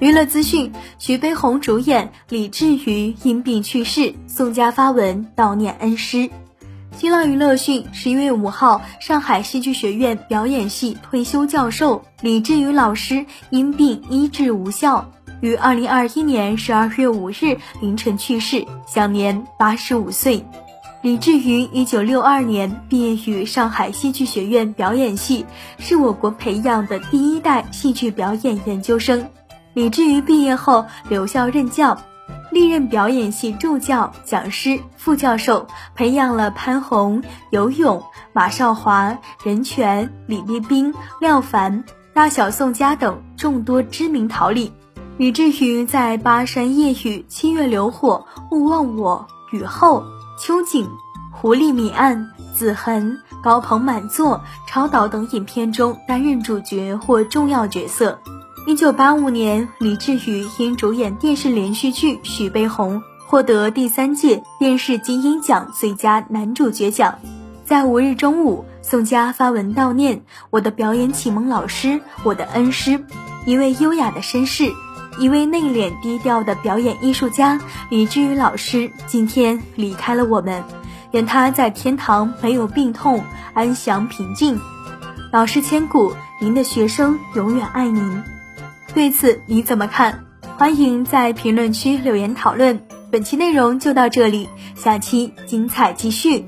娱乐资讯：徐悲鸿主演，李志瑜因病去世，宋佳发文悼念恩师。新浪娱乐讯：十一月五号，上海戏剧学院表演系退休教授李志宇老师因病医治无效，于二零二一年十二月五日凌晨去世，享年八十五岁。李志瑜一九六二年毕业于上海戏剧学院表演系，是我国培养的第一代戏剧表演研究生。李志瑜毕业后留校任教。历任表演系助教、讲师、副教授，培养了潘虹、尤勇、马少华、任泉、李冰冰、廖凡、大小宋佳等众多知名桃李。李志瑜在《巴山夜雨》《七月流火》《勿忘我》《雨后》《秋景》《狐狸谜案》《子恒》《高朋满座》《超导》等影片中担任主角或重要角色。一九八五年，李志宇因主演电视连续剧《许悲鸿》，获得第三届电视金鹰奖最佳男主角奖。在五日中午，宋佳发文悼念我的表演启蒙老师，我的恩师，一位优雅的绅士，一位内敛低调的表演艺术家。李志宇老师今天离开了我们，愿他在天堂没有病痛，安详平静。老师千古，您的学生永远爱您。对此你怎么看？欢迎在评论区留言讨论。本期内容就到这里，下期精彩继续。